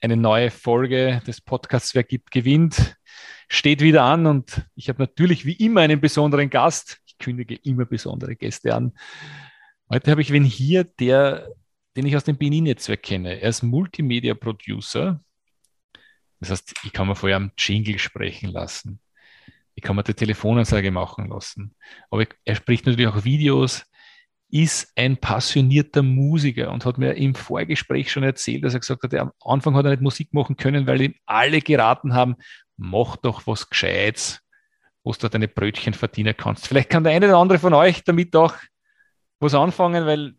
Eine neue Folge des Podcasts Wer gibt, gewinnt steht wieder an und ich habe natürlich wie immer einen besonderen Gast. Ich kündige immer besondere Gäste an. Heute habe ich wen hier, der, den ich aus dem BNI-Netzwerk kenne. Er ist Multimedia-Producer. Das heißt, ich kann mir vorher am Jingle sprechen lassen. Ich kann mir die Telefonansage machen lassen. Aber er spricht natürlich auch Videos, ist ein passionierter Musiker und hat mir im Vorgespräch schon erzählt, dass er gesagt hat, am Anfang hat er nicht Musik machen können, weil ihm alle geraten haben, mach doch was Gescheites, wo du deine Brötchen verdienen kannst. Vielleicht kann der eine oder andere von euch damit auch was anfangen, weil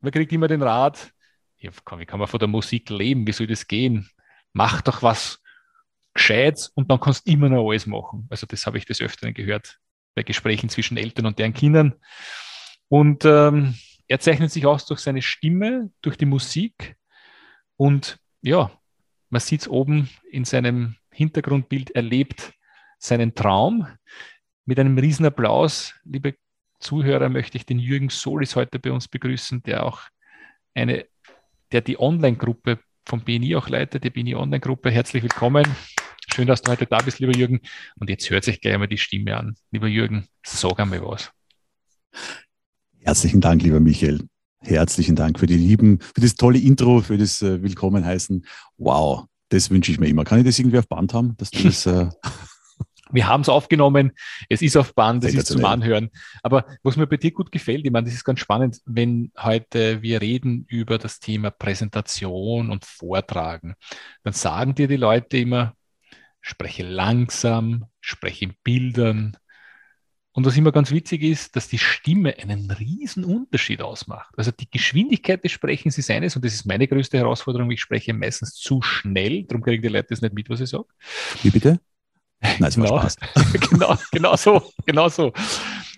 man kriegt immer den Rat, ja, wie kann man von der Musik leben? Wie soll das gehen? Mach doch was Gescheites und dann kannst du immer noch alles machen. Also das habe ich des Öfteren gehört bei Gesprächen zwischen Eltern und deren Kindern. Und ähm, er zeichnet sich aus durch seine Stimme, durch die Musik. Und ja, man sieht es oben in seinem Hintergrundbild, er lebt seinen Traum. Mit einem riesen Applaus, liebe Zuhörer, möchte ich den Jürgen Solis heute bei uns begrüßen, der auch eine, der die Online-Gruppe vom BNI auch leitet, die BNI Online-Gruppe. Herzlich willkommen. Schön, dass du heute da bist, lieber Jürgen. Und jetzt hört sich gleich einmal die Stimme an. Lieber Jürgen, sag einmal was. Herzlichen Dank, lieber Michael. Herzlichen Dank für die lieben, für das tolle Intro, für das äh, Willkommen heißen. Wow, das wünsche ich mir immer. Kann ich das irgendwie auf Band haben, dass du das äh wir haben es aufgenommen, es ist auf Band, es ist zum Anhören. Aber was mir bei dir gut gefällt, ich meine, das ist ganz spannend, wenn heute wir reden über das Thema Präsentation und Vortragen, dann sagen dir die Leute immer, spreche langsam, spreche in Bildern, und was immer ganz witzig ist, dass die Stimme einen riesen Unterschied ausmacht. Also die Geschwindigkeit des Sprechens ist eines, und das ist meine größte Herausforderung. Ich spreche meistens zu schnell, darum kriegen die Leute das nicht mit, was ich sage. Wie bitte? Nein, genau, genau, genau so, genau so.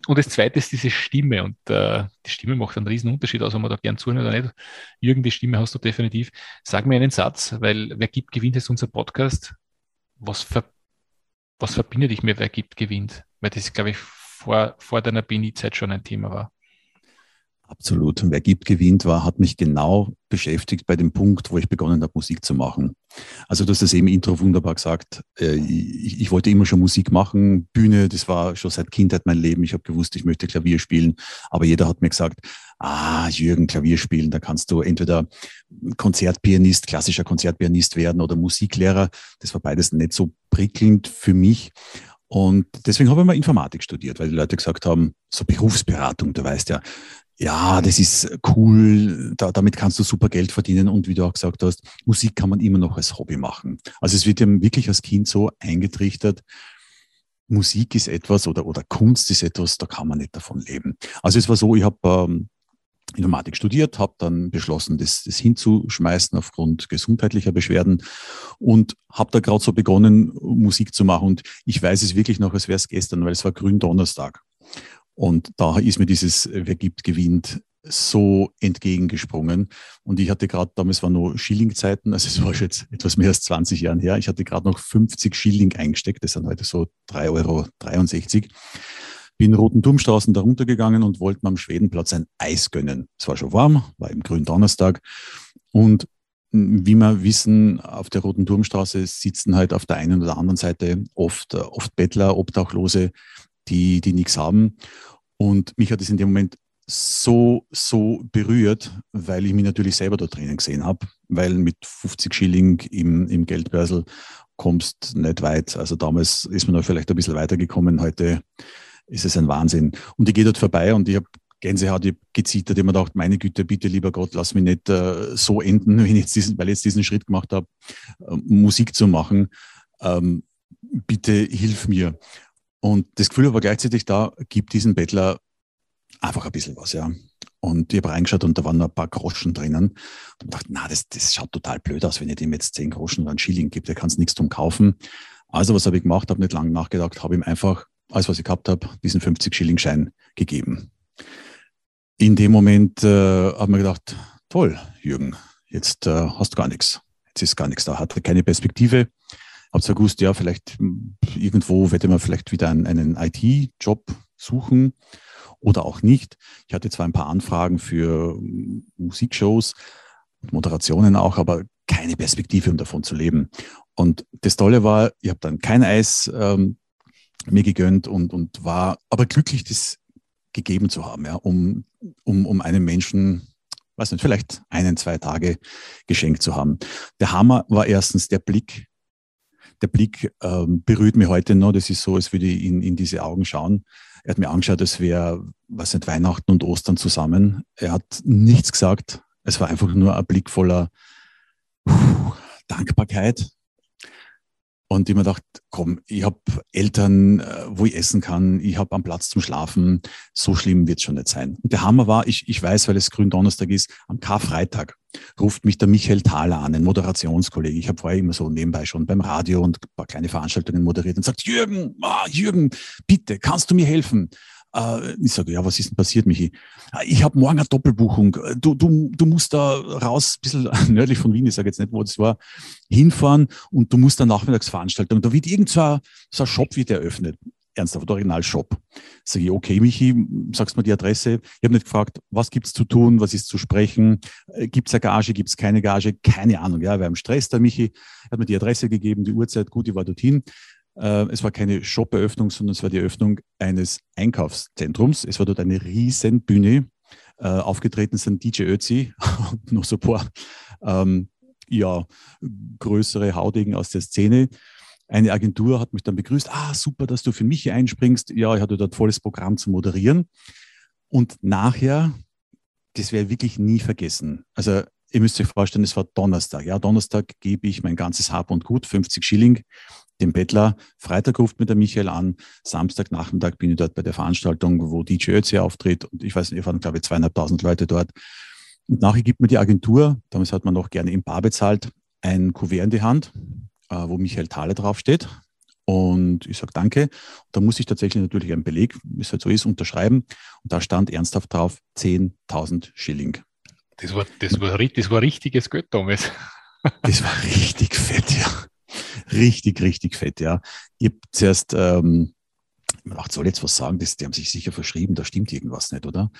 Und das zweite ist diese Stimme. Und äh, die Stimme macht einen riesen Unterschied aus, ob man da gern zuhört oder nicht. Jürgen, die Stimme hast du definitiv. Sag mir einen Satz, weil wer gibt, gewinnt ist unser Podcast. Was, ver was verbindet dich mit wer gibt, gewinnt? Weil das ist, glaube ich, vor, vor deiner BNI-Zeit schon ein Thema war. Absolut. Und wer gibt, gewinnt war, hat mich genau beschäftigt bei dem Punkt, wo ich begonnen habe, Musik zu machen. Also du hast das eben im Intro wunderbar gesagt. Äh, ich, ich, wollte immer schon Musik machen. Bühne, das war schon seit Kindheit mein Leben. Ich habe gewusst, ich möchte Klavier spielen. Aber jeder hat mir gesagt, ah, Jürgen, Klavier spielen, da kannst du entweder Konzertpianist, klassischer Konzertpianist werden oder Musiklehrer. Das war beides nicht so prickelnd für mich. Und deswegen habe ich mal Informatik studiert, weil die Leute gesagt haben, so Berufsberatung, du weißt ja, ja, das ist cool, da, damit kannst du super Geld verdienen und wie du auch gesagt hast, Musik kann man immer noch als Hobby machen. Also es wird ja wirklich als Kind so eingetrichtert, Musik ist etwas oder, oder Kunst ist etwas, da kann man nicht davon leben. Also es war so, ich habe ähm, Informatik studiert, habe dann beschlossen, das, das hinzuschmeißen aufgrund gesundheitlicher Beschwerden und habe da gerade so begonnen, Musik zu machen. Und ich weiß es wirklich noch, als wäre es gestern, weil es war Gründonnerstag. Und da ist mir dieses Wer gibt, gewinnt so entgegengesprungen. Und ich hatte gerade, damals waren nur Schillingzeiten, also es war schon jetzt etwas mehr als 20 Jahre her, ich hatte gerade noch 50 Schilling eingesteckt, das sind heute so 3,63 Euro bin Roten Turmstraßen da runtergegangen und wollte mir am Schwedenplatz ein Eis gönnen. Es war schon warm, war im grünen Donnerstag. Und wie wir wissen, auf der Roten Turmstraße sitzen halt auf der einen oder anderen Seite oft, oft Bettler, Obdachlose, die, die nichts haben. Und mich hat es in dem Moment so, so berührt, weil ich mich natürlich selber dort drinnen gesehen habe, weil mit 50 Schilling im, im Geldbörsel kommst nicht weit. Also damals ist man noch vielleicht ein bisschen weitergekommen. Heute ist es ein Wahnsinn. Und ich gehe dort vorbei und ich habe Gänsehaut, ich habe gezittert, ich habe gedacht, meine Güte, bitte, lieber Gott, lass mich nicht äh, so enden, wenn ich jetzt diesen, weil ich jetzt diesen Schritt gemacht habe, äh, Musik zu machen. Ähm, bitte hilf mir. Und das Gefühl war gleichzeitig da, gib diesem Bettler einfach ein bisschen was, ja. Und ich habe reingeschaut und da waren noch ein paar Groschen drinnen. Und dachte, na, das, das schaut total blöd aus, wenn ich dem jetzt zehn Groschen oder einen Schilling gibt, der kann nichts drum kaufen. Also was habe ich gemacht, habe nicht lange nachgedacht, habe ihm einfach alles, was ich gehabt habe, diesen 50-Schilling-Schein gegeben. In dem Moment äh, habe ich mir gedacht, toll, Jürgen, jetzt äh, hast du gar nichts. Jetzt ist gar nichts da, hatte keine Perspektive. Habe zwar gewusst, ja, vielleicht hm, irgendwo werde man vielleicht wieder einen, einen IT-Job suchen oder auch nicht. Ich hatte zwar ein paar Anfragen für hm, Musikshows, Moderationen auch, aber keine Perspektive, um davon zu leben. Und das Tolle war, ich habe dann kein Eis ähm, mir gegönnt und, und war aber glücklich, das gegeben zu haben, ja, um, um, um einem Menschen, weiß nicht, vielleicht einen, zwei Tage geschenkt zu haben. Der Hammer war erstens der Blick. Der Blick ähm, berührt mich heute noch. Das ist so, als würde ich in, in diese Augen schauen. Er hat mir angeschaut, als wäre, was nicht, Weihnachten und Ostern zusammen. Er hat nichts gesagt. Es war einfach nur ein Blick voller puh, Dankbarkeit und ich mir gedacht, komm, ich habe Eltern, äh, wo ich essen kann, ich habe einen Platz zum Schlafen, so schlimm wird es schon nicht sein. Und der Hammer war, ich, ich weiß, weil es Gründonnerstag ist, am Karfreitag ruft mich der Michael Thaler an, ein Moderationskollege. Ich habe vorher immer so nebenbei schon beim Radio und ein paar kleine Veranstaltungen moderiert und sagt, Jürgen, ah, Jürgen, bitte, kannst du mir helfen? Äh, ich sage, ja, was ist denn passiert, Michi? Ah, ich habe morgen eine Doppelbuchung. Du, du, du musst da raus, ein bisschen nördlich von Wien, ich sage jetzt nicht, wo das war, hinfahren und du musst da Nachmittagsveranstaltung. Da wird irgend so ein, so ein Shop wird eröffnet. Ernsthaft, Original-Shop. Sage ich, okay, Michi, sagst mir die Adresse. Ich habe nicht gefragt, was gibt's zu tun, was ist zu sprechen, äh, gibt's eine Gage, gibt's keine Gage, keine Ahnung. Ja, wir haben Stress, der Michi hat mir die Adresse gegeben, die Uhrzeit, gut, ich war dorthin. Äh, es war keine Shop-Eröffnung, sondern es war die Eröffnung eines Einkaufszentrums. Es war dort eine riesen Bühne. Äh, aufgetreten sind DJ Ötzi und noch so ein paar ähm, ja, größere Haudegen aus der Szene. Eine Agentur hat mich dann begrüßt. Ah, super, dass du für mich hier einspringst. Ja, ich hatte dort volles Programm zu moderieren. Und nachher, das werde ich wirklich nie vergessen. Also ihr müsst euch vorstellen, es war Donnerstag. Ja, Donnerstag gebe ich mein ganzes Hab und Gut, 50 Schilling, dem Bettler. Freitag ruft mir der Michael an. Samstagnachmittag bin ich dort bei der Veranstaltung, wo DJ Ötzi auftritt. Und ich weiß nicht, waren, glaube ich, zweieinhalbtausend Leute dort. Und nachher gibt mir die Agentur, damals hat man noch gerne im Bar bezahlt, ein Kuvert in die Hand, äh, wo Michael Thaler draufsteht. Und ich sage danke. Und da muss ich tatsächlich natürlich einen Beleg, wie es halt so ist, unterschreiben. Und da stand ernsthaft drauf 10.000 Schilling. Das war, das, war, das war richtiges Geld damals. Das war richtig fett, ja. Richtig, richtig fett, ja. Ich habe zuerst, ähm, dachte, soll jetzt was sagen, das, die haben sich sicher verschrieben, da stimmt irgendwas nicht, oder?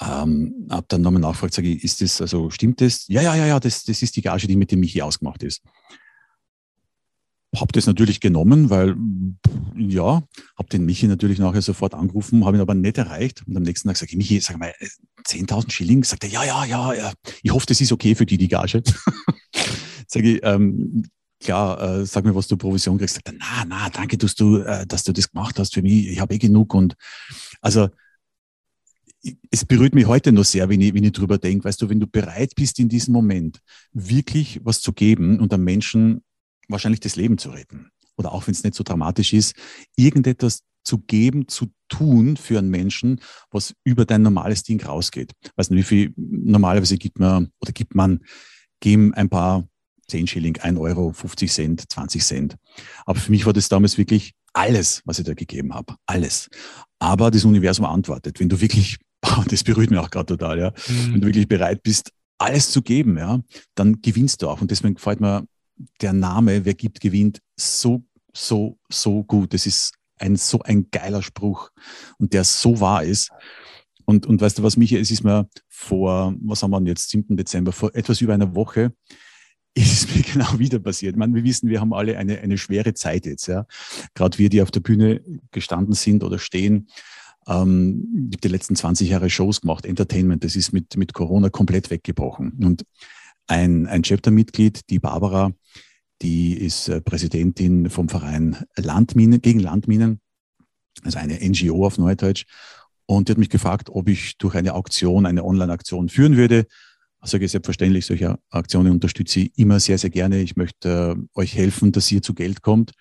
Ähm, habe dann nochmal nachgefragt, sage ich, ist das, also stimmt das? Ja, ja, ja, ja, das, das ist die Gage, die mit dem Michi ausgemacht ist. Habe das natürlich genommen, weil, ja, habe den Michi natürlich nachher sofort angerufen, habe ihn aber nicht erreicht. Und am nächsten Tag sage ich, Michi, sag mal, 10.000 Schilling? Sagt er, ja, ja, ja, ja, ich hoffe, das ist okay für die, die Gage. sage ich, ähm, klar, äh, sag mir, was du Provision kriegst. Sagt er, na, na, danke, dass du, äh, dass du das gemacht hast für mich. Ich habe eh genug. Und also es berührt mich heute noch sehr, wenn ich, wenn ich drüber denke. Weißt du, wenn du bereit bist, in diesem Moment wirklich was zu geben und einem Menschen wahrscheinlich das Leben zu retten, oder auch wenn es nicht so dramatisch ist, irgendetwas zu geben, zu tun für einen Menschen, was über dein normales Ding rausgeht. Weißt du, wie viel normalerweise gibt man oder gibt man, geben ein paar 10 Schilling, 1 Euro, 50 Cent, 20 Cent. Aber für mich war das damals wirklich alles, was ich da gegeben habe. Alles. Aber das Universum antwortet. Wenn du wirklich, das berührt mich auch gerade total, ja, mhm. wenn du wirklich bereit bist, alles zu geben, ja, dann gewinnst du auch. Und deswegen gefällt mir der Name, wer gibt, gewinnt, so, so, so gut. Das ist ein so ein geiler Spruch und der so wahr ist. Und, und weißt du was, Michael, es ist mir vor, was haben wir denn jetzt, 7. Dezember, vor etwas über einer Woche, ist es mir genau wieder passiert. Ich meine, wir wissen, wir haben alle eine, eine schwere Zeit jetzt, ja. Gerade wir, die auf der Bühne gestanden sind oder stehen. Ähm, ich habe die letzten 20 Jahre Shows gemacht, Entertainment, das ist mit, mit Corona komplett weggebrochen. Und ein, ein Chapter-Mitglied, die Barbara, die ist äh, Präsidentin vom Verein Landminen, gegen Landminen, also eine NGO auf Neudeutsch. Und die hat mich gefragt, ob ich durch eine Auktion, eine Online-Aktion führen würde. Ich selbstverständlich, solche Aktionen unterstütze ich immer sehr, sehr gerne. Ich möchte äh, euch helfen, dass ihr zu Geld kommt.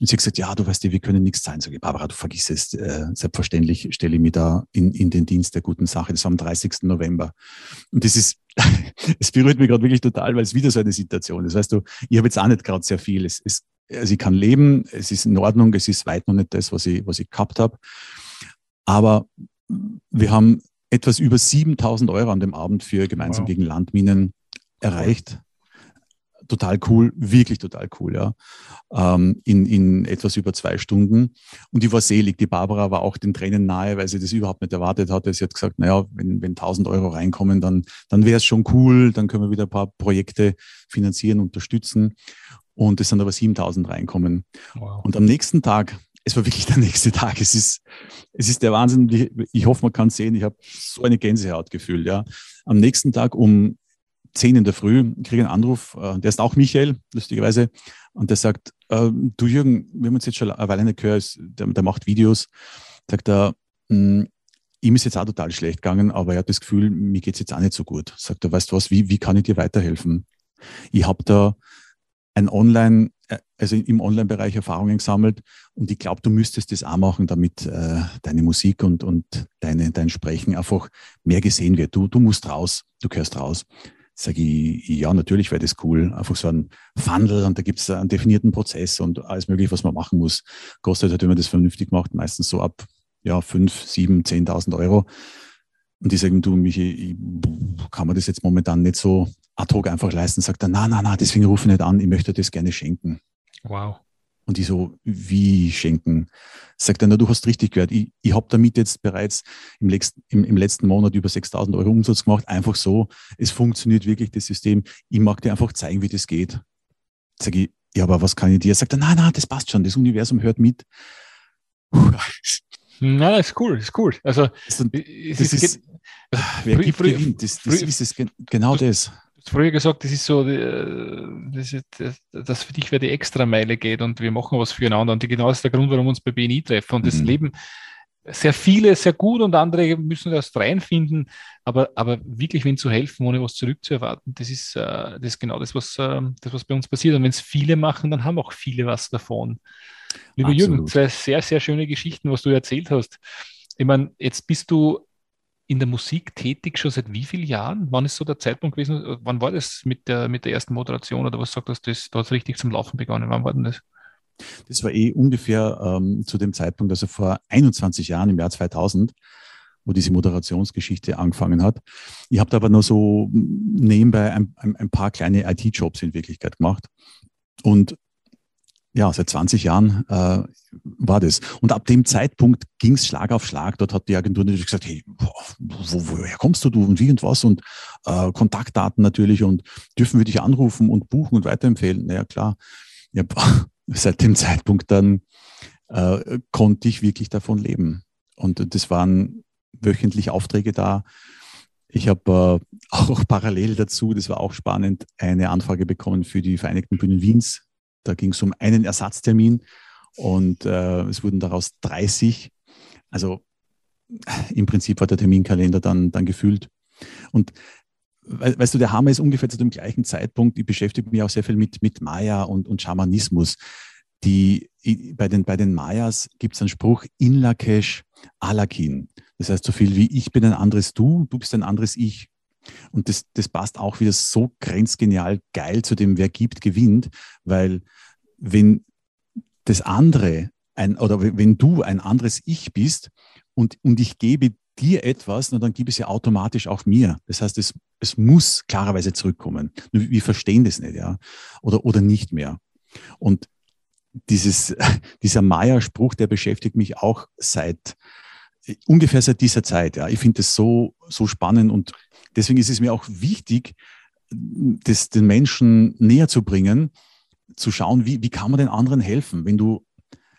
Und sie hat gesagt, ja, du weißt ja, wir können nichts zahlen. Sag ich, Barbara, du vergiss es. Äh, selbstverständlich stelle ich mich da in, in den Dienst der guten Sache. Das war am 30. November. Und das ist, es berührt mich gerade wirklich total, weil es wieder so eine Situation ist. Weißt du, ich habe jetzt auch nicht gerade sehr viel. Es, es, also ich kann leben, es ist in Ordnung, es ist weit noch nicht das, was ich, was ich gehabt habe. Aber wir haben etwas über 7000 Euro an dem Abend für gemeinsam wow. gegen Landminen erreicht. Total cool, wirklich total cool, ja. Ähm, in, in etwas über zwei Stunden. Und die war selig. Die Barbara war auch den Tränen nahe, weil sie das überhaupt nicht erwartet hatte. Sie hat gesagt, naja, wenn, wenn 1000 Euro reinkommen, dann, dann wäre es schon cool. Dann können wir wieder ein paar Projekte finanzieren, unterstützen. Und es sind aber 7000 reinkommen. Wow. Und am nächsten Tag es war wirklich der nächste Tag. Es ist, es ist der Wahnsinn. Ich, ich hoffe, man kann es sehen. Ich habe so eine Gänsehaut gefühlt. Ja. Am nächsten Tag um 10 in der Früh kriege einen Anruf. Äh, der ist auch Michael, lustigerweise. Und der sagt, äh, du Jürgen, wir haben uns jetzt schon eine Weile nicht gehört, der, der macht Videos. Sagt er, hm, ihm ist jetzt auch total schlecht gegangen, aber er hat das Gefühl, mir geht es jetzt auch nicht so gut. Sagt er, weißt du was, wie, wie kann ich dir weiterhelfen? Ich habe da ein Online, äh, also im Online-Bereich Erfahrungen gesammelt und ich glaube, du müsstest das auch machen, damit äh, deine Musik und, und deine, dein Sprechen einfach mehr gesehen wird. Du, du musst raus, du gehörst raus. Sage ich, ja, natürlich wäre das cool. Einfach so ein Funnel und da gibt es einen definierten Prozess und alles mögliche, was man machen muss. Kostet halt, wenn man das vernünftig macht, meistens so ab ja, 5, 7, 10.000 Euro. Und die sagen, du, Michi, ich, kann man das jetzt momentan nicht so ad hoc einfach leisten, sagt er, na, na, na, deswegen rufe ich nicht an, ich möchte das gerne schenken. Wow. Und ich so, wie schenken? Sagt er, na, du hast richtig gehört, ich, ich habe damit jetzt bereits im, letzten, im, im letzten Monat über 6000 Euro Umsatz gemacht, einfach so, es funktioniert wirklich, das System, ich mag dir einfach zeigen, wie das geht. Sag ich, ja, aber was kann ich dir? Sagt er, nein, nein, das passt schon, das Universum hört mit. Na, das ist cool, das ist cool. Also, das, das ist, ist, wer gibt, gewinnt. Das, das ist es, genau das früher gesagt, das ist so, äh, das, ist, das für dich wer die Extrameile geht und wir machen was füreinander. Und genau das ist der Grund, warum wir uns bei BNI treffen. Und mhm. das Leben, sehr viele sehr gut und andere müssen erst reinfinden. Aber, aber wirklich, wenn zu helfen, ohne was zurückzuerwarten, das ist, äh, das ist genau das was, äh, das, was bei uns passiert. Und wenn es viele machen, dann haben auch viele was davon. Lieber Absolut. Jürgen, zwei sehr, sehr schöne Geschichten, was du erzählt hast. Ich meine, jetzt bist du in der Musik tätig schon seit wie vielen Jahren? Wann ist so der Zeitpunkt gewesen? Wann war das mit der, mit der ersten Moderation oder was sagt das? das da hat es richtig zum Laufen begonnen. Wann war denn das? Das war eh ungefähr ähm, zu dem Zeitpunkt, also vor 21 Jahren, im Jahr 2000, wo diese Moderationsgeschichte angefangen hat. Ich habe da aber nur so nebenbei ein, ein paar kleine IT-Jobs in Wirklichkeit gemacht. Und ja, seit 20 Jahren äh, war das. Und ab dem Zeitpunkt ging es Schlag auf Schlag. Dort hat die Agentur natürlich gesagt, hey, wo, woher kommst du, du und wie und was und äh, Kontaktdaten natürlich und dürfen wir dich anrufen und buchen und weiterempfehlen. Naja, klar. Ja, seit dem Zeitpunkt dann äh, konnte ich wirklich davon leben. Und das waren wöchentlich Aufträge da. Ich habe äh, auch parallel dazu, das war auch spannend, eine Anfrage bekommen für die Vereinigten Bühnen Wiens da ging es um einen Ersatztermin und äh, es wurden daraus 30. Also im Prinzip war der Terminkalender dann, dann gefüllt. Und weißt du, der Hammer ist ungefähr zu dem gleichen Zeitpunkt. Ich beschäftige mich auch sehr viel mit, mit Maya und, und Schamanismus. Die, bei, den, bei den Mayas gibt es einen Spruch, in Lakesh Alakin. Das heißt so viel wie ich bin ein anderes Du, du bist ein anderes Ich. Und das, das passt auch wieder so grenzgenial geil zu dem, wer gibt, gewinnt, weil wenn das andere ein, oder wenn du ein anderes Ich bist und, und ich gebe dir etwas, na, dann gib es ja automatisch auch mir. Das heißt, es, es muss klarerweise zurückkommen. Wir verstehen das nicht, ja, oder, oder nicht mehr. Und dieses, dieser Maya-Spruch, der beschäftigt mich auch seit ungefähr seit dieser Zeit. Ja. Ich finde das so, so spannend und deswegen ist es mir auch wichtig, das den Menschen näher zu bringen, zu schauen, wie, wie kann man den anderen helfen. Wenn du,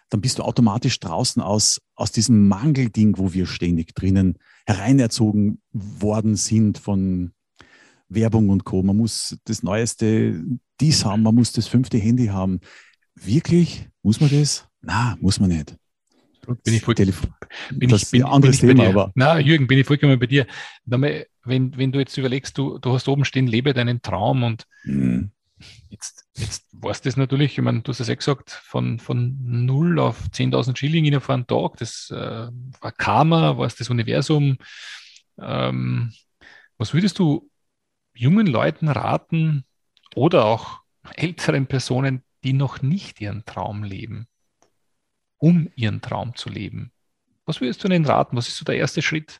dann bist du automatisch draußen aus, aus diesem Mangelding, wo wir ständig drinnen hereinerzogen worden sind von Werbung und Co. Man muss das neueste dies haben, man muss das fünfte Handy haben. Wirklich? Muss man das? Na, muss man nicht. Bin ich voll, Telefon. Bin das ich, bin, ein anderes bin Thema, aber. Na, Jürgen, bin ich vollkommen bei dir. Wenn, wenn du jetzt überlegst, du, du hast oben stehen, lebe deinen Traum und mhm. Jetzt, jetzt warst du das natürlich, ich meine, du hast es ja gesagt, von, von 0 auf 10.000 Schilling von einem Tag, das äh, war Karma, war es das Universum. Ähm, was würdest du jungen Leuten raten oder auch älteren Personen, die noch nicht ihren Traum leben, um ihren Traum zu leben? Was würdest du ihnen raten? Was ist so der erste Schritt?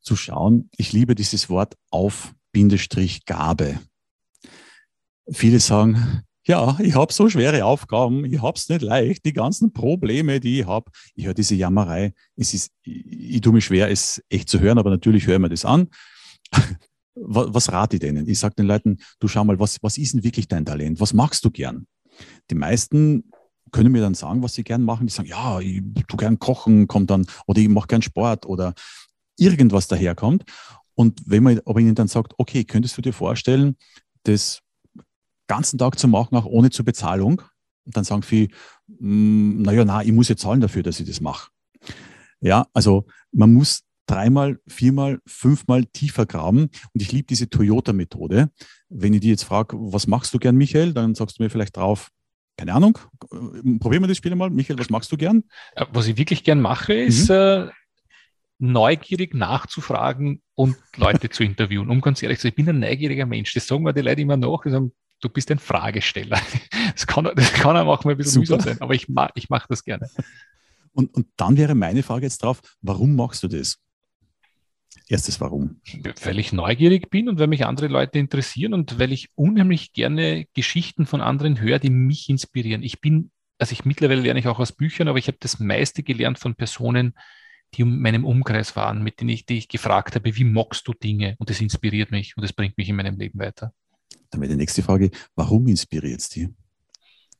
Zu schauen, ich liebe dieses Wort auf Bindestrich Gabe. Viele sagen, ja, ich habe so schwere Aufgaben, ich habe es nicht leicht, die ganzen Probleme, die ich habe. Ich höre diese Jammerei. Es ist, ich, ich tue mich schwer, es echt zu hören, aber natürlich höre ich mir das an. was, was rate ich denen? Ich sage den Leuten, du schau mal, was, was ist denn wirklich dein Talent? Was magst du gern? Die meisten können mir dann sagen, was sie gern machen. Die sagen, ja, ich tue gern kochen, kommt dann, oder ich mache gern Sport oder irgendwas daherkommt. Und wenn man aber ihnen dann sagt, okay, könntest du dir vorstellen, das ganzen Tag zu machen, auch ohne zur Bezahlung. Und dann sagen viele, hm, naja, na, ich muss jetzt zahlen dafür, dass ich das mache. Ja, also man muss dreimal, viermal, fünfmal tiefer graben. Und ich liebe diese Toyota-Methode. Wenn ich die jetzt frage, was machst du gern, Michael, dann sagst du mir vielleicht drauf, keine Ahnung, probieren wir das Spiel mal. Michael, was magst du gern? Was ich wirklich gern mache, ist mhm. äh, neugierig nachzufragen und Leute zu interviewen. Um ganz ehrlich zu sein, ich bin ein neugieriger Mensch. Das sagen mir die Leute immer nach. Die sagen, du bist ein Fragesteller. Das kann, das kann einem auch mal ein bisschen mühsam sein, aber ich, ma, ich mache das gerne. Und, und dann wäre meine Frage jetzt drauf, warum machst du das? Erstes Warum? Weil ich neugierig bin und weil mich andere Leute interessieren und weil ich unheimlich gerne Geschichten von anderen höre, die mich inspirieren. Ich bin, also ich mittlerweile lerne ich auch aus Büchern, aber ich habe das meiste gelernt von Personen, die in meinem Umkreis waren, mit denen ich, die ich gefragt habe, wie magst du Dinge? Und das inspiriert mich und das bringt mich in meinem Leben weiter. Dann wäre die nächste Frage, warum inspiriert es dich?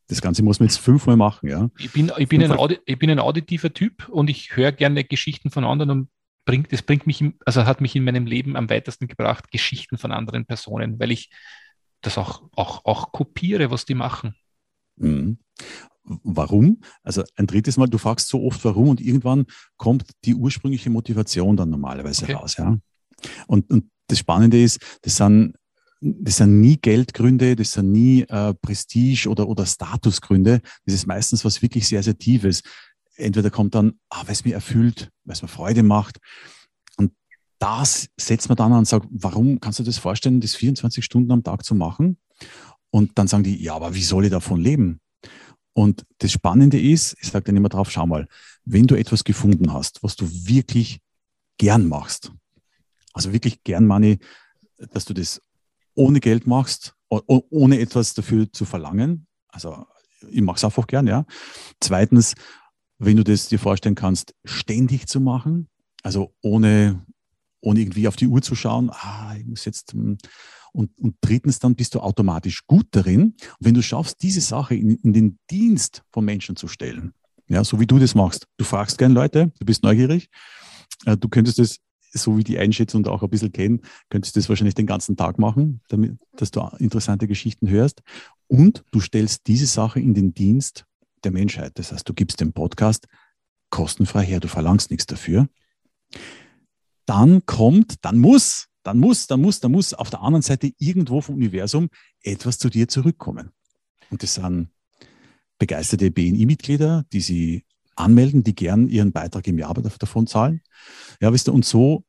Das Ganze muss man jetzt fünfmal machen, ja? Ich bin, ich bin, ein, ich bin ein auditiver Typ und ich höre gerne Geschichten von anderen und bringt, das bringt mich, also hat mich in meinem Leben am weitesten gebracht, Geschichten von anderen Personen, weil ich das auch, auch, auch kopiere, was die machen. Mhm. Warum? Also ein drittes Mal, du fragst so oft warum und irgendwann kommt die ursprüngliche Motivation dann normalerweise okay. raus, ja. Und, und das Spannende ist, das sind das sind nie Geldgründe, das sind nie äh, Prestige- oder, oder Statusgründe. Das ist meistens was wirklich sehr, sehr Tiefes. Entweder kommt dann, ah, weil es mir erfüllt, weil es mir Freude macht. Und das setzt man dann an und sagt, warum kannst du das vorstellen, das 24 Stunden am Tag zu machen? Und dann sagen die, ja, aber wie soll ich davon leben? Und das Spannende ist, ich sage dann immer drauf, schau mal, wenn du etwas gefunden hast, was du wirklich gern machst, also wirklich gern meine, dass du das ohne Geld machst, ohne etwas dafür zu verlangen. Also ich mache es einfach gern, ja. Zweitens, wenn du das dir vorstellen kannst, ständig zu machen, also ohne, ohne irgendwie auf die Uhr zu schauen, ah, ich muss jetzt. Hm, und, und drittens, dann bist du automatisch gut darin. Und wenn du schaffst, diese Sache in, in den Dienst von Menschen zu stellen, ja, so wie du das machst, du fragst gern Leute, du bist neugierig, äh, du könntest es so wie die einschätzen und auch ein bisschen kennen, könntest du das wahrscheinlich den ganzen Tag machen, damit, dass du interessante Geschichten hörst. Und du stellst diese Sache in den Dienst der Menschheit. Das heißt, du gibst den Podcast kostenfrei her, du verlangst nichts dafür. Dann kommt, dann muss, dann muss, dann muss, dann muss auf der anderen Seite irgendwo vom Universum etwas zu dir zurückkommen. Und das sind begeisterte BNI-Mitglieder, die sie anmelden, die gern ihren Beitrag im Jahr davon zahlen. Ja, wisst ihr, und so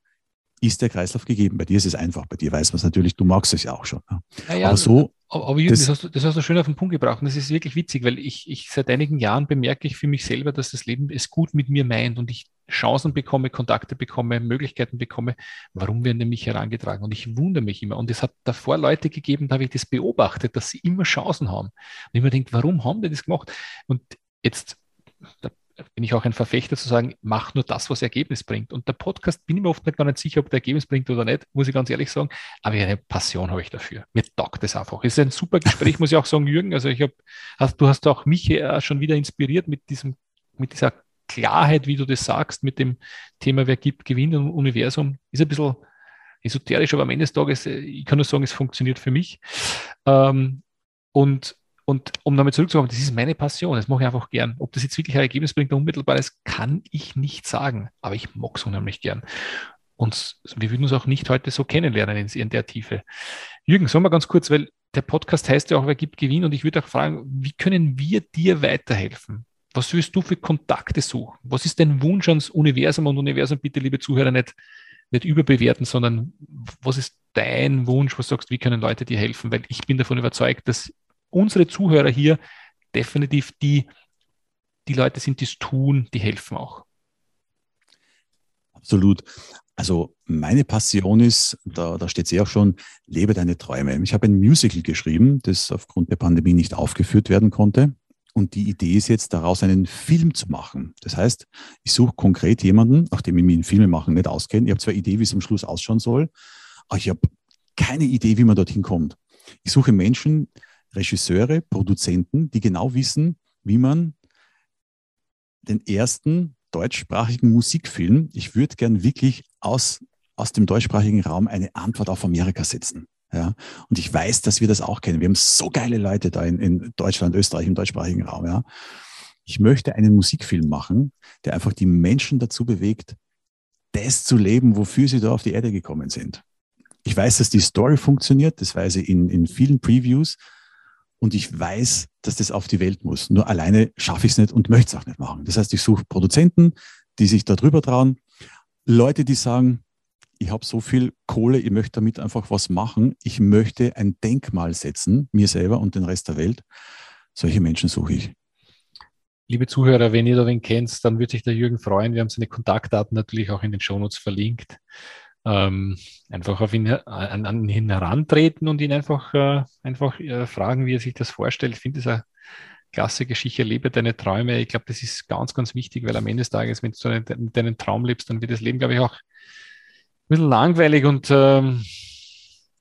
ist der Kreislauf gegeben. Bei dir ist es einfach. Bei dir weiß man es natürlich, du magst es ja auch schon. Ja. Ja, aber so. Aber, Jürgen, das, das, hast du, das hast du schön auf den Punkt gebracht. Und das ist wirklich witzig, weil ich, ich seit einigen Jahren bemerke ich für mich selber, dass das Leben es gut mit mir meint und ich Chancen bekomme, Kontakte bekomme, Möglichkeiten bekomme. Warum werden die mich herangetragen? Und ich wundere mich immer. Und es hat davor Leute gegeben, da habe ich das beobachtet, dass sie immer Chancen haben. Und ich mir denke, warum haben die das gemacht? Und jetzt, da bin ich auch ein Verfechter zu sagen, mach nur das, was Ergebnis bringt. Und der Podcast bin ich mir oft gar nicht sicher, ob der Ergebnis bringt oder nicht, muss ich ganz ehrlich sagen. Aber eine Passion habe ich dafür. Mir taugt es einfach. Es ist ein super Gespräch, muss ich auch sagen, Jürgen. Also ich habe, hast, du hast auch mich schon wieder inspiriert mit diesem, mit dieser Klarheit, wie du das sagst, mit dem Thema, wer gibt, gewinnt im Universum. Ist ein bisschen esoterisch, aber am Ende des Tages, äh, ich kann nur sagen, es funktioniert für mich. Ähm, und und um damit zurückzukommen, das ist meine Passion, das mache ich einfach gern. Ob das jetzt wirklich ein Ergebnis bringt, unmittelbar ist, kann ich nicht sagen, aber ich mag es unheimlich gern. uns, wir würden uns auch nicht heute so kennenlernen in, in der Tiefe. Jürgen, sagen wir ganz kurz, weil der Podcast heißt ja auch, wer gibt Gewinn und ich würde auch fragen, wie können wir dir weiterhelfen? Was willst du für Kontakte suchen? Was ist dein Wunsch ans Universum und Universum bitte, liebe Zuhörer, nicht, nicht überbewerten, sondern was ist dein Wunsch, was sagst, wie können Leute dir helfen? Weil ich bin davon überzeugt, dass unsere Zuhörer hier definitiv die, die Leute sind, die es tun, die helfen auch. Absolut. Also meine Passion ist, da, da steht ja auch schon, lebe deine Träume. Ich habe ein Musical geschrieben, das aufgrund der Pandemie nicht aufgeführt werden konnte. Und die Idee ist jetzt, daraus einen Film zu machen. Das heißt, ich suche konkret jemanden, nachdem ich mich in Filme machen nicht auskenne. Ich habe zwar Idee, wie es am Schluss ausschauen soll, aber ich habe keine Idee, wie man dorthin kommt. Ich suche Menschen, Regisseure, Produzenten, die genau wissen, wie man den ersten deutschsprachigen Musikfilm, ich würde gern wirklich aus, aus dem deutschsprachigen Raum eine Antwort auf Amerika setzen. Ja, und ich weiß, dass wir das auch kennen. Wir haben so geile Leute da in, in Deutschland, Österreich, im deutschsprachigen Raum. Ja. Ich möchte einen Musikfilm machen, der einfach die Menschen dazu bewegt, das zu leben, wofür sie da auf die Erde gekommen sind. Ich weiß, dass die Story funktioniert, das weiß ich in, in vielen Previews. Und ich weiß, dass das auf die Welt muss. Nur alleine schaffe ich es nicht und möchte es auch nicht machen. Das heißt, ich suche Produzenten, die sich da drüber trauen, Leute, die sagen, ich habe so viel Kohle, ich möchte damit einfach was machen. Ich möchte ein Denkmal setzen, mir selber und den Rest der Welt. Solche Menschen suche ich. Liebe Zuhörer, wenn ihr da wen kennt, dann würde sich der Jürgen freuen. Wir haben seine Kontaktdaten natürlich auch in den Shownotes verlinkt. Ähm, einfach auf ihn, an, an, ihn herantreten und ihn einfach, äh, einfach äh, fragen, wie er sich das vorstellt. Ich finde das eine klasse Geschichte. Lebe deine Träume. Ich glaube, das ist ganz, ganz wichtig, weil am Ende des Tages, wenn du deinen, deinen Traum lebst, dann wird das Leben, glaube ich, auch ein bisschen langweilig und ähm,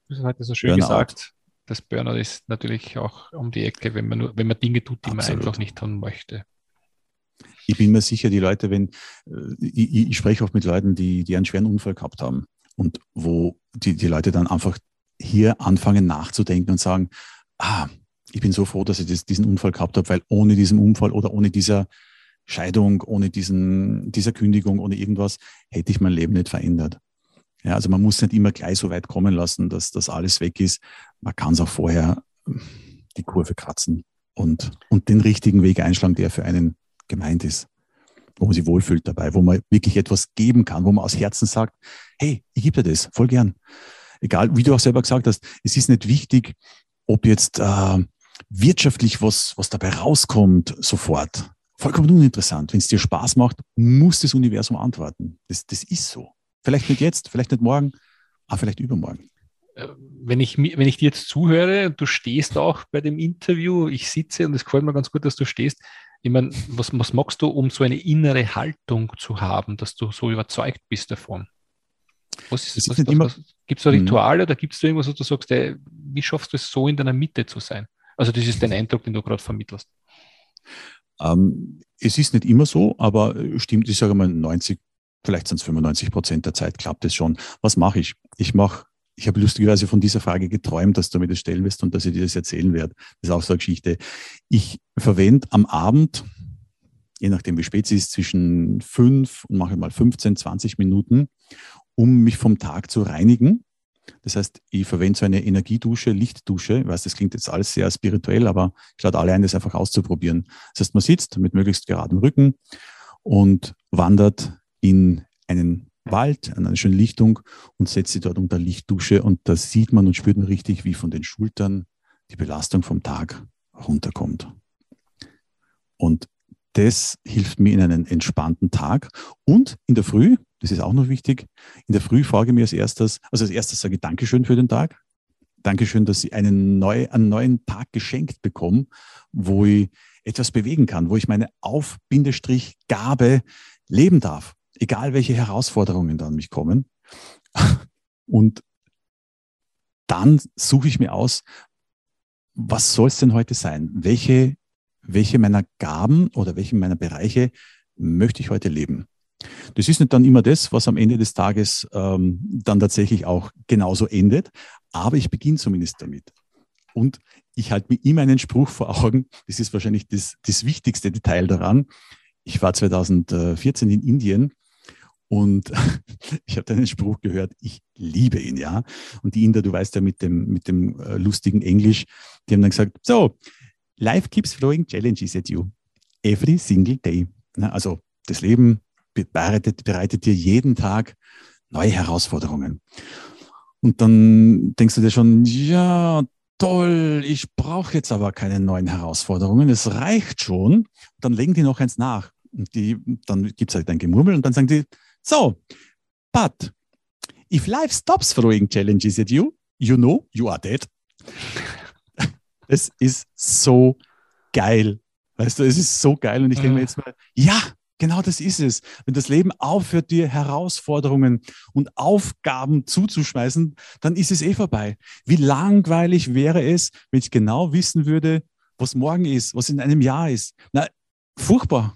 das ist heute so schön Burnout. gesagt. Das Burnout ist natürlich auch um die Ecke, wenn man nur, wenn man Dinge tut, die Absolut. man einfach nicht tun möchte. Ich bin mir sicher, die Leute, wenn, äh, ich, ich spreche oft mit Leuten, die, die einen schweren Unfall gehabt haben und wo die, die Leute dann einfach hier anfangen nachzudenken und sagen, ah, ich bin so froh, dass ich das, diesen Unfall gehabt habe, weil ohne diesen Unfall oder ohne dieser Scheidung, ohne diesen, dieser Kündigung, ohne irgendwas, hätte ich mein Leben nicht verändert. Ja, also man muss nicht immer gleich so weit kommen lassen, dass das alles weg ist. Man kann es auch vorher die Kurve kratzen und, und den richtigen Weg einschlagen, der für einen gemeint ist, wo man sich wohlfühlt dabei, wo man wirklich etwas geben kann, wo man aus Herzen sagt, hey, ich gebe dir das, voll gern. Egal, wie du auch selber gesagt hast, es ist nicht wichtig, ob jetzt äh, wirtschaftlich was, was dabei rauskommt, sofort. Vollkommen uninteressant. Wenn es dir Spaß macht, muss das Universum antworten. Das, das ist so. Vielleicht nicht jetzt, vielleicht nicht morgen, aber vielleicht übermorgen. Äh, wenn ich, wenn ich dir jetzt zuhöre und du stehst auch bei dem Interview, ich sitze und es gefällt mir ganz gut, dass du stehst. Ich meine, was, was magst du, um so eine innere Haltung zu haben, dass du so überzeugt bist davon? Was ist, was, was, was, gibt es da Rituale oder gibt es da irgendwas, wo du sagst, ey, wie schaffst du es so in deiner Mitte zu sein? Also das ist dein Eindruck, den du gerade vermittelst. Ähm, es ist nicht immer so, aber stimmt, ich sage mal 90 vielleicht sind es 95 Prozent der Zeit, klappt es schon. Was mache ich? Ich mache, ich habe lustigerweise von dieser Frage geträumt, dass du mir das stellen wirst und dass ich dir das erzählen werde. Das ist auch so eine Geschichte. Ich verwende am Abend, je nachdem wie spät es ist, zwischen fünf und mache mal 15, 20 Minuten, um mich vom Tag zu reinigen. Das heißt, ich verwende so eine Energiedusche, Lichtdusche. Ich weiß, das klingt jetzt alles sehr spirituell, aber ich lade alle ein, das einfach auszuprobieren. Das heißt, man sitzt mit möglichst geradem Rücken und wandert in einen Wald, an eine schöne Lichtung und setzt sie dort unter Lichtdusche und da sieht man und spürt man richtig, wie von den Schultern die Belastung vom Tag runterkommt. Und das hilft mir in einen entspannten Tag. Und in der Früh, das ist auch noch wichtig, in der Früh frage ich mir als erstes, also als erstes sage ich Dankeschön für den Tag. Dankeschön, dass ich einen, neu, einen neuen Tag geschenkt bekomme, wo ich etwas bewegen kann, wo ich meine Auf-Gabe leben darf egal welche Herausforderungen dann mich kommen. Und dann suche ich mir aus, was soll es denn heute sein? Welche, welche meiner Gaben oder welche meiner Bereiche möchte ich heute leben? Das ist nicht dann immer das, was am Ende des Tages ähm, dann tatsächlich auch genauso endet, aber ich beginne zumindest damit. Und ich halte mir immer einen Spruch vor Augen, das ist wahrscheinlich das, das wichtigste Detail daran. Ich war 2014 in Indien Und ich habe einen Spruch gehört, ich liebe ihn, ja. Und die Inder, du weißt ja mit dem, mit dem äh, lustigen Englisch, die haben dann gesagt, so, life keeps throwing challenges at you every single day. Also das Leben bereitet, bereitet dir jeden Tag neue Herausforderungen. Und dann denkst du dir schon, ja, toll, ich brauche jetzt aber keine neuen Herausforderungen, es reicht schon. Dann legen die noch eins nach. Und die, dann gibt es halt ein Gemurmel und dann sagen die, so, but if life stops throwing challenges at you, you know you are dead. Es ist so geil. Weißt du, es ist so geil. Und ich denke mir jetzt mal, ja, Genau das ist es. Wenn das Leben aufhört, dir Herausforderungen und Aufgaben zuzuschmeißen, dann ist es eh vorbei. Wie langweilig wäre es, wenn ich genau wissen würde, was morgen ist, was in einem Jahr ist. Na, furchtbar.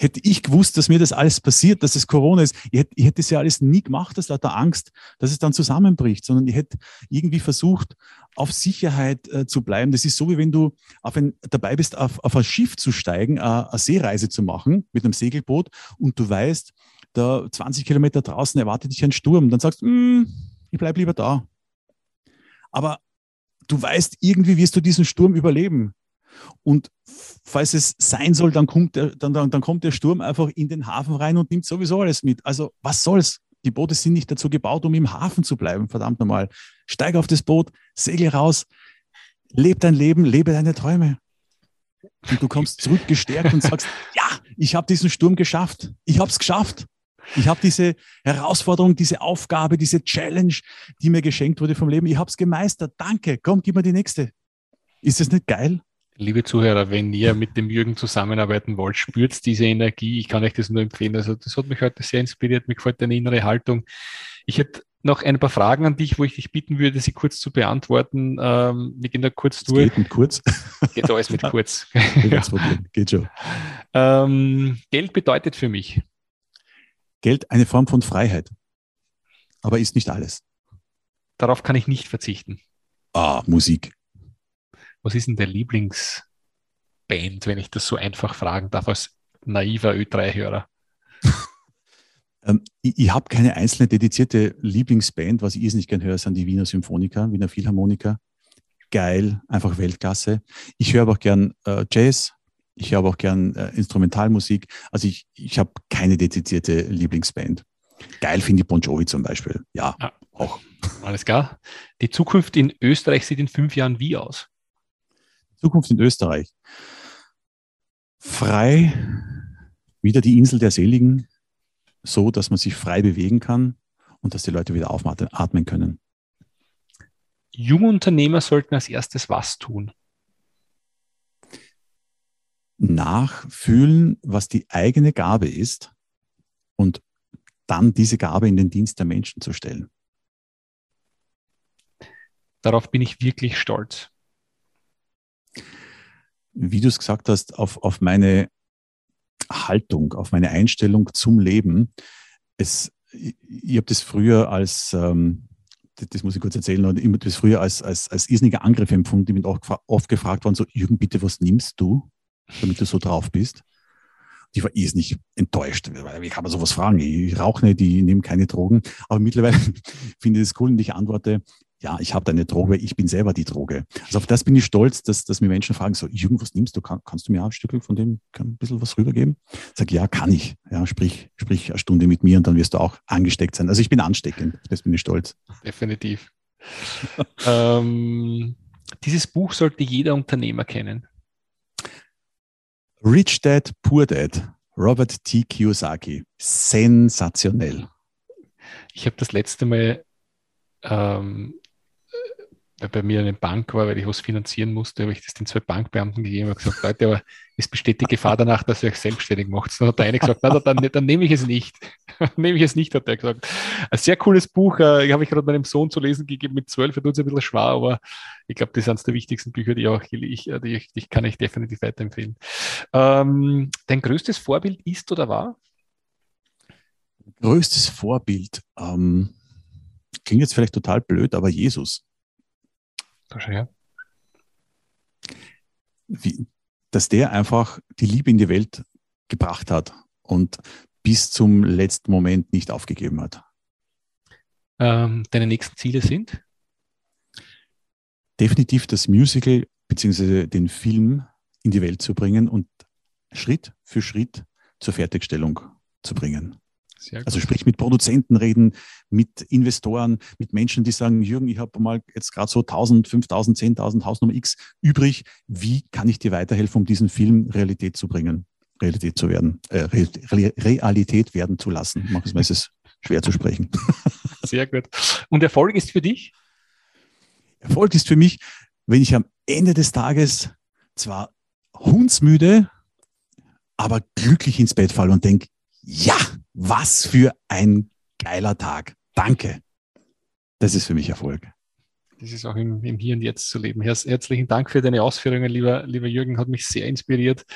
Hätte ich gewusst, dass mir das alles passiert, dass es Corona ist, ich hätte, ich hätte das ja alles nie gemacht, aus lauter Angst, dass es dann zusammenbricht, sondern ich hätte irgendwie versucht, auf Sicherheit äh, zu bleiben. Das ist so, wie wenn du auf ein, dabei bist, auf, auf ein Schiff zu steigen, äh, eine Seereise zu machen mit einem Segelboot und du weißt, da 20 Kilometer draußen erwartet dich ein Sturm. Dann sagst du, mm, ich bleibe lieber da. Aber du weißt, irgendwie wirst du diesen Sturm überleben. Und falls es sein soll, dann kommt, der, dann, dann, dann kommt der Sturm einfach in den Hafen rein und nimmt sowieso alles mit. Also was soll's? Die Boote sind nicht dazu gebaut, um im Hafen zu bleiben, verdammt nochmal. Steig auf das Boot, segel raus, lebe dein Leben, lebe deine Träume. Und du kommst zurück gestärkt und sagst, ja, ich habe diesen Sturm geschafft. Ich habe es geschafft. Ich habe diese Herausforderung, diese Aufgabe, diese Challenge, die mir geschenkt wurde vom Leben. Ich habe es gemeistert. Danke. Komm, gib mir die nächste. Ist das nicht geil? Liebe Zuhörer, wenn ihr mit dem Jürgen zusammenarbeiten wollt, spürt diese Energie. Ich kann euch das nur empfehlen. Also das hat mich heute sehr inspiriert. Mir gefällt deine innere Haltung. Ich hätte noch ein paar Fragen an dich, wo ich dich bitten würde, sie kurz zu beantworten. Ähm, wir gehen da kurz durch. Geht mit kurz. Geht alles mit kurz. ja. Geht schon. Ähm, Geld bedeutet für mich. Geld eine Form von Freiheit. Aber ist nicht alles. Darauf kann ich nicht verzichten. Ah, Musik. Was ist denn der Lieblingsband, wenn ich das so einfach fragen darf, als naiver Ö3-Hörer? ähm, ich, ich habe keine einzelne dedizierte Lieblingsband. Was ich nicht gern höre, sind die Wiener Symphoniker, Wiener Philharmoniker. Geil, einfach Weltklasse. Ich höre aber auch gern äh, Jazz. Ich höre aber auch gern äh, Instrumentalmusik. Also ich, ich habe keine dedizierte Lieblingsband. Geil finde ich Bon Jovi zum Beispiel. Ja, ah, auch. Alles klar. Die Zukunft in Österreich sieht in fünf Jahren wie aus? Zukunft in Österreich. Frei, wieder die Insel der Seligen, so dass man sich frei bewegen kann und dass die Leute wieder aufatmen können. Junge Unternehmer sollten als erstes was tun? Nachfühlen, was die eigene Gabe ist und dann diese Gabe in den Dienst der Menschen zu stellen. Darauf bin ich wirklich stolz wie du es gesagt hast, auf, auf meine Haltung, auf meine Einstellung zum Leben. Es, ich, ich habe das früher als, ähm, das, das, muss ich kurz erzählen, ich habe das früher als, als, als irrsinniger Angriff empfunden. Ich bin auch oft gefragt worden, so, Jürgen, bitte, was nimmst du, damit du so drauf bist? Ich war irrsinnig enttäuscht. Wie kann man sowas fragen? Ich rauche nicht, ich nehme keine Drogen. Aber mittlerweile finde ich es cool und ich antworte, ja, ich habe deine Droge, ich bin selber die Droge. Also auf das bin ich stolz, dass, dass mir Menschen fragen, so, Jürgen, was nimmst du? Kann, kannst du mir ein Stück von dem ein bisschen was rübergeben? Ich sage, ja, kann ich. Ja, sprich, sprich eine Stunde mit mir und dann wirst du auch angesteckt sein. Also ich bin ansteckend, auf das bin ich stolz. Definitiv. ähm, dieses Buch sollte jeder Unternehmer kennen. Rich Dad, Poor Dad, Robert T. Kiyosaki. Sensationell. Ich habe das letzte Mal ähm, bei mir eine Bank war, weil ich was finanzieren musste, habe ich das den zwei Bankbeamten gegeben und gesagt, Leute, aber es besteht die Gefahr danach, dass ihr euch selbstständig macht. Dann hat der eine gesagt, na, dann, dann, nehme ich es nicht. nehme ich es nicht, hat er gesagt. Ein sehr cooles Buch, äh, habe ich gerade meinem Sohn zu lesen gegeben mit zwölf, er tut es ein bisschen schwer, aber ich glaube, das ist eines der wichtigsten Bücher, die, auch, ich, die, ich, die kann ich definitiv weiterempfehlen. Ähm, dein größtes Vorbild ist oder war? Größtes Vorbild, ähm, klingt jetzt vielleicht total blöd, aber Jesus. Verstehe. Wie, dass der einfach die Liebe in die Welt gebracht hat. Und bis zum letzten Moment nicht aufgegeben hat. Ähm, deine nächsten Ziele sind? Definitiv das Musical bzw. den Film in die Welt zu bringen und Schritt für Schritt zur Fertigstellung zu bringen. Also sprich mit Produzenten reden, mit Investoren, mit Menschen, die sagen, Jürgen, ich habe mal jetzt gerade so 1000, 5000, 10.000 Hausnummer X übrig. Wie kann ich dir weiterhelfen, um diesen Film Realität zu bringen, Realität zu werden, äh, Realität werden zu lassen? Manchmal ist es schwer zu sprechen. Sehr gut. Und Erfolg ist für dich? Erfolg ist für mich, wenn ich am Ende des Tages zwar hundsmüde, aber glücklich ins Bett falle und denke, ja, was für ein geiler Tag. Danke. Das ist für mich Erfolg. Das ist auch im, im Hier und Jetzt zu leben. herzlichen Dank für deine Ausführungen, lieber, lieber Jürgen, hat mich sehr inspiriert.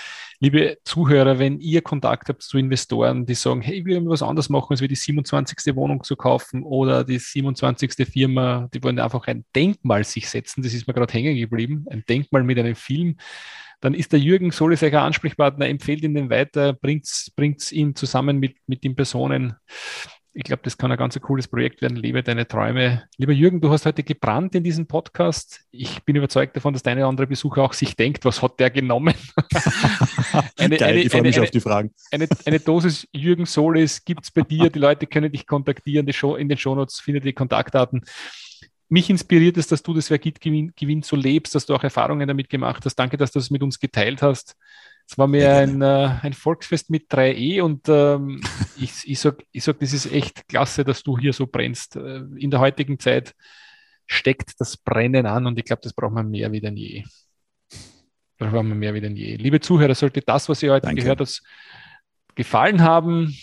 Liebe Zuhörer, wenn ihr Kontakt habt zu Investoren, die sagen, hey, wir wollen was anderes machen, als wir die 27. Wohnung zu kaufen oder die 27. Firma, die wollen einfach ein Denkmal sich setzen, das ist mir gerade hängen geblieben, ein Denkmal mit einem Film, dann ist der Jürgen Solis euer Ansprechpartner, empfehlt ihn den weiter, bringt ihn zusammen mit, mit den Personen. Ich glaube, das kann ein ganz cooles Projekt werden. Lebe deine Träume. Lieber Jürgen, du hast heute gebrannt in diesem Podcast. Ich bin überzeugt davon, dass deine andere Besucher auch sich denkt, was hat der genommen? eine, Geil, eine, ich freue mich eine, auf die Fragen. Eine, eine Dosis Jürgen Solis gibt es bei dir. Die Leute können dich kontaktieren. Show, in den Shownotes findet ihr Kontaktdaten mich inspiriert es, dass du das Vergit-Gewinn so lebst, dass du auch Erfahrungen damit gemacht hast. Danke, dass du das mit uns geteilt hast. Es war mir ein, äh, ein Volksfest mit 3E und ähm, ich, ich sage, ich sag, das ist echt klasse, dass du hier so brennst. Äh, in der heutigen Zeit steckt das Brennen an und ich glaube, das braucht man mehr wie denn je. Braucht man mehr wie denn je. Liebe Zuhörer, sollte das, was ihr heute Danke. gehört habt, gefallen haben,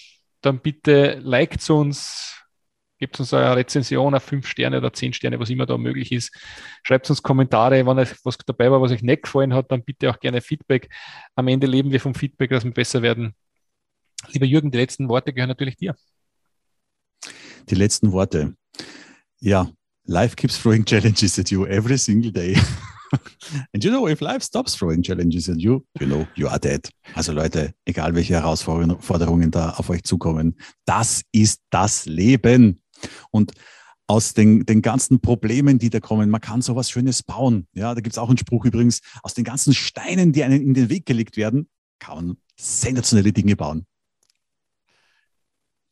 dann bitte liked uns, Gebt uns eine Rezension auf fünf Sterne oder zehn Sterne, was immer da möglich ist. Schreibt uns Kommentare, wenn euch was dabei war, was euch nicht gefallen hat, dann bitte auch gerne Feedback. Am Ende leben wir vom Feedback, dass wir besser werden. Lieber Jürgen, die letzten Worte gehören natürlich dir. Die letzten Worte. Ja, life keeps throwing challenges at you every single day. And you know, if life stops throwing challenges at you, you know, you are dead. Also Leute, egal welche Herausforderungen da auf euch zukommen, das ist das Leben. Und aus den, den ganzen Problemen, die da kommen, man kann sowas Schönes bauen. Ja, da gibt es auch einen Spruch übrigens, aus den ganzen Steinen, die einem in den Weg gelegt werden, kann man sensationelle Dinge bauen.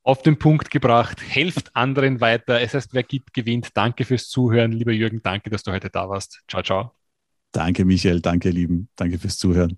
Auf den Punkt gebracht, helft anderen weiter. Es heißt, wer gibt, gewinnt. Danke fürs Zuhören. Lieber Jürgen, danke, dass du heute da warst. Ciao, ciao. Danke, Michael. Danke, Lieben. Danke fürs Zuhören.